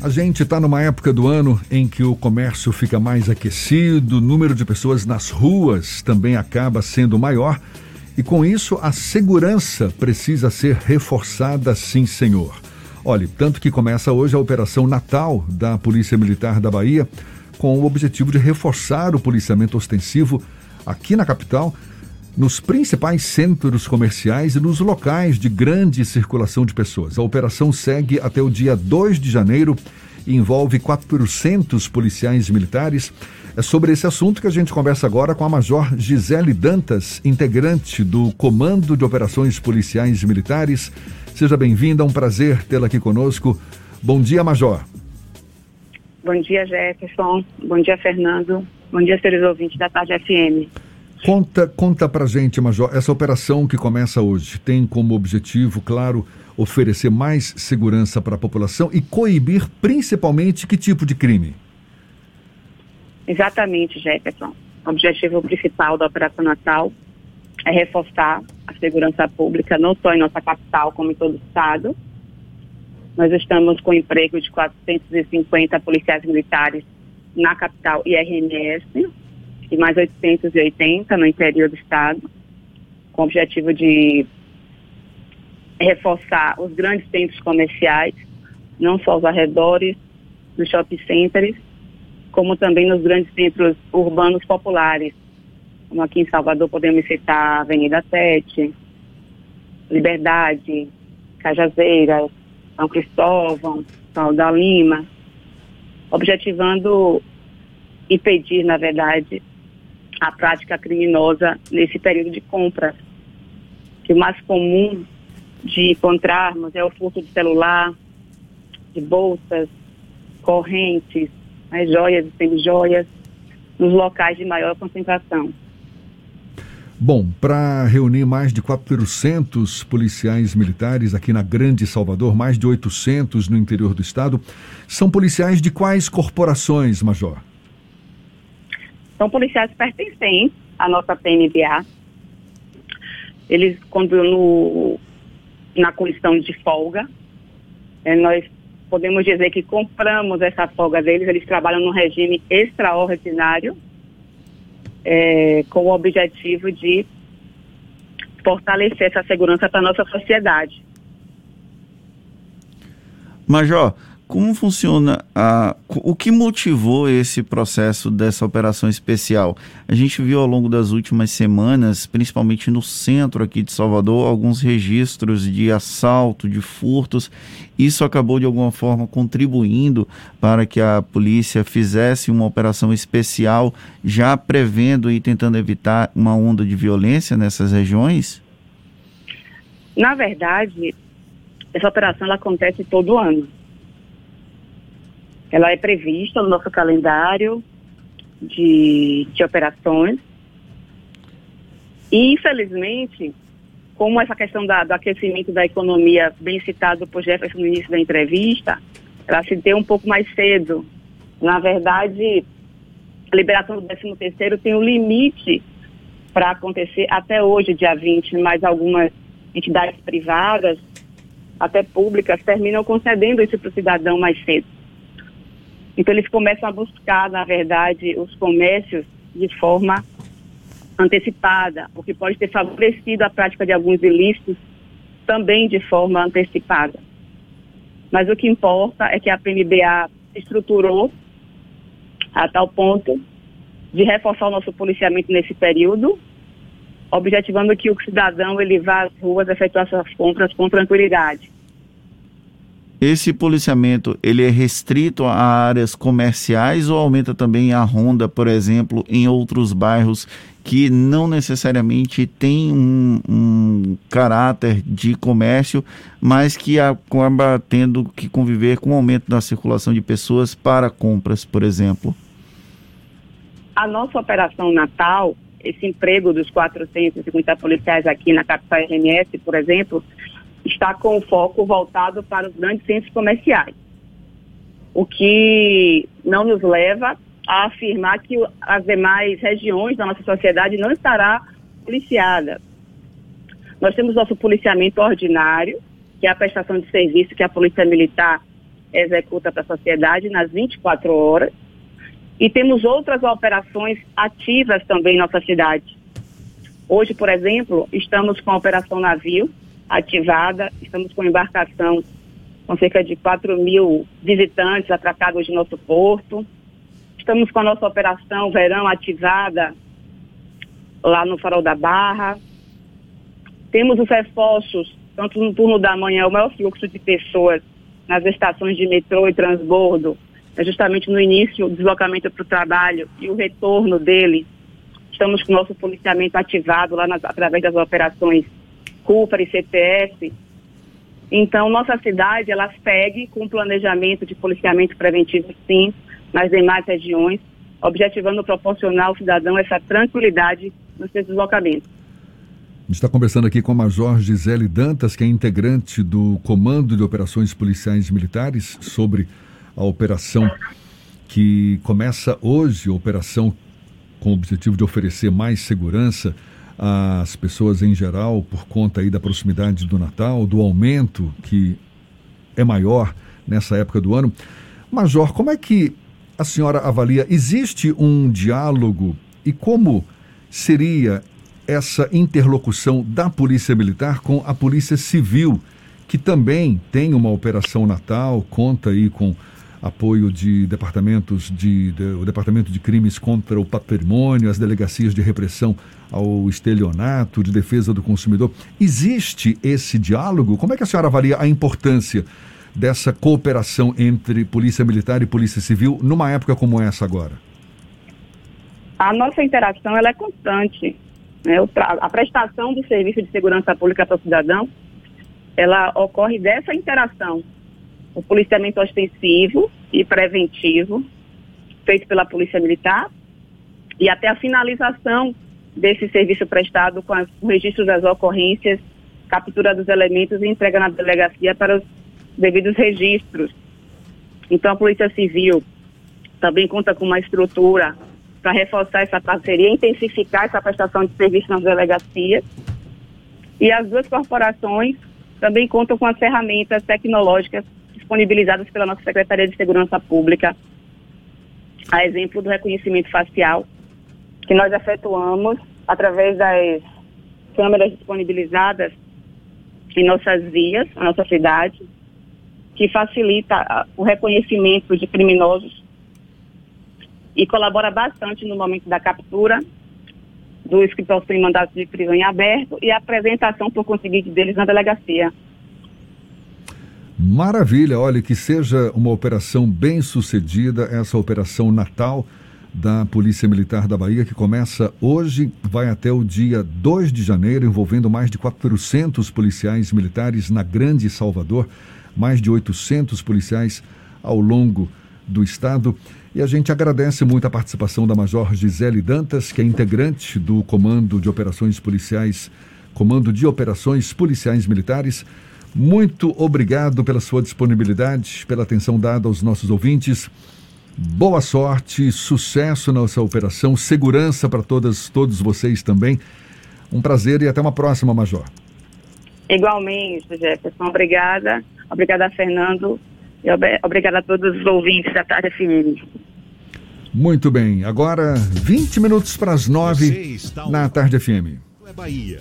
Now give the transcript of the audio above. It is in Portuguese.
A gente está numa época do ano em que o comércio fica mais aquecido, o número de pessoas nas ruas também acaba sendo maior e com isso a segurança precisa ser reforçada, sim, senhor. Olhe, tanto que começa hoje a Operação Natal da Polícia Militar da Bahia com o objetivo de reforçar o policiamento ostensivo aqui na capital nos principais centros comerciais e nos locais de grande circulação de pessoas. A operação segue até o dia 2 de janeiro e envolve 400 policiais militares. É sobre esse assunto que a gente conversa agora com a Major Gisele Dantas, integrante do Comando de Operações Policiais Militares. Seja bem-vinda, é um prazer tê-la aqui conosco. Bom dia, Major. Bom dia, Jefferson. Bom dia, Fernando. Bom dia, seres ouvintes da Tarde FM. Conta, conta pra gente, Major, essa operação que começa hoje tem como objetivo, claro, oferecer mais segurança para a população e coibir principalmente que tipo de crime? Exatamente, Jefferson. O objetivo principal da Operação Natal é reforçar a segurança pública, não só em nossa capital, como em todo o estado. Nós estamos com emprego de 450 policiais militares na capital e RMS, e mais 880 no interior do estado, com o objetivo de reforçar os grandes centros comerciais, não só os arredores dos shopping centers, como também nos grandes centros urbanos populares, como aqui em Salvador podemos citar Avenida 7, Liberdade, Cajazeiras, São Cristóvão, São da Lima, objetivando impedir, na verdade, a prática criminosa nesse período de compras. Que o mais comum de encontrarmos é o furto de celular, de bolsas, correntes, né, joias e semi-joias, nos locais de maior concentração. Bom, para reunir mais de 400 policiais militares aqui na Grande Salvador, mais de 800 no interior do estado, são policiais de quais corporações, Major? São policiais pertencentes à nossa PMBA. Eles, quando no, na condição de folga, é, nós podemos dizer que compramos essa folga deles, eles trabalham num regime extraordinário, é, com o objetivo de fortalecer essa segurança para a nossa sociedade. Major, como funciona a, o que motivou esse processo dessa operação especial? A gente viu ao longo das últimas semanas, principalmente no centro aqui de Salvador, alguns registros de assalto, de furtos. Isso acabou de alguma forma contribuindo para que a polícia fizesse uma operação especial, já prevendo e tentando evitar uma onda de violência nessas regiões? Na verdade, essa operação ela acontece todo ano ela é prevista no nosso calendário de, de operações. E, infelizmente, como essa questão da, do aquecimento da economia, bem citado por Jefferson no início da entrevista, ela se deu um pouco mais cedo. Na verdade, a liberação do 13 terceiro tem um limite para acontecer até hoje, dia 20, mas algumas entidades privadas, até públicas, terminam concedendo isso para o cidadão mais cedo. Então, eles começam a buscar, na verdade, os comércios de forma antecipada, o que pode ter favorecido a prática de alguns ilícitos também de forma antecipada. Mas o que importa é que a PMBA se estruturou a tal ponto de reforçar o nosso policiamento nesse período, objetivando que o cidadão ele vá às ruas efetuar suas compras com tranquilidade. Esse policiamento ele é restrito a áreas comerciais ou aumenta também a ronda, por exemplo, em outros bairros que não necessariamente tem um, um caráter de comércio, mas que acaba tendo que conviver com o aumento da circulação de pessoas para compras, por exemplo? A nossa operação Natal, esse emprego dos 450 policiais aqui na capital RMS, por exemplo, está com o foco voltado para os grandes centros comerciais. O que não nos leva a afirmar que as demais regiões da nossa sociedade não estará policiada. Nós temos nosso policiamento ordinário, que é a prestação de serviço que a Polícia Militar executa para a sociedade nas 24 horas. E temos outras operações ativas também em nossa cidade. Hoje, por exemplo, estamos com a Operação Navio ativada, estamos com embarcação com cerca de 4 mil visitantes atracados no nosso porto. Estamos com a nossa Operação Verão ativada lá no Farol da Barra. Temos os reforços, tanto no turno da manhã, o maior fluxo de pessoas nas estações de metrô e transbordo, é justamente no início, o deslocamento para o trabalho e o retorno dele. Estamos com o nosso policiamento ativado lá nas, através das operações CUPA e CTS. Então, nossa cidade, ela segue com planejamento de policiamento preventivo, sim, nas demais regiões, objetivando proporcionar ao cidadão essa tranquilidade nos seus deslocamentos. A gente está conversando aqui com a Major Gisele Dantas, que é integrante do Comando de Operações Policiais Militares, sobre a operação que começa hoje, operação com o objetivo de oferecer mais segurança às pessoas em geral, por conta aí da proximidade do Natal, do aumento que é maior nessa época do ano. Major, como é que a senhora avalia? Existe um diálogo e como seria essa interlocução da Polícia Militar com a Polícia Civil, que também tem uma operação Natal, conta aí com apoio de departamentos de, de, o Departamento de Crimes contra o Patrimônio, as delegacias de repressão ao estelionato, de defesa do consumidor. Existe esse diálogo? Como é que a senhora avalia a importância dessa cooperação entre Polícia Militar e Polícia Civil numa época como essa agora? A nossa interação ela é constante. Né? A prestação do serviço de segurança pública para o cidadão, ela ocorre dessa interação. O policiamento ostensivo e preventivo, feito pela Polícia Militar, e até a finalização desse serviço prestado com o registro das ocorrências, captura dos elementos e entrega na delegacia para os devidos registros. Então, a Polícia Civil também conta com uma estrutura para reforçar essa parceria, intensificar essa prestação de serviço nas delegacias. E as duas corporações também contam com as ferramentas tecnológicas disponibilizadas pela nossa Secretaria de Segurança Pública, a exemplo do reconhecimento facial, que nós efetuamos através das câmeras disponibilizadas em nossas vias, na nossa cidade, que facilita o reconhecimento de criminosos e colabora bastante no momento da captura dos que possuem mandato de prisão em aberto e a apresentação por conseguinte deles na delegacia. Maravilha, olha, que seja uma operação bem sucedida, essa operação Natal da Polícia Militar da Bahia, que começa hoje, vai até o dia 2 de janeiro, envolvendo mais de 400 policiais militares na Grande Salvador, mais de 800 policiais ao longo do estado. E a gente agradece muito a participação da Major Gisele Dantas, que é integrante do Comando de Operações Policiais, Comando de Operações Policiais Militares. Muito obrigado pela sua disponibilidade, pela atenção dada aos nossos ouvintes. Boa sorte, sucesso nessa operação, segurança para todas, todos vocês também. Um prazer e até uma próxima, Major. Igualmente, Jefferson. Obrigada. Obrigada, Fernando. E obrigada a todos os ouvintes da Tarde FM. Muito bem, agora 20 minutos para as 9 na Tarde FM. É Bahia.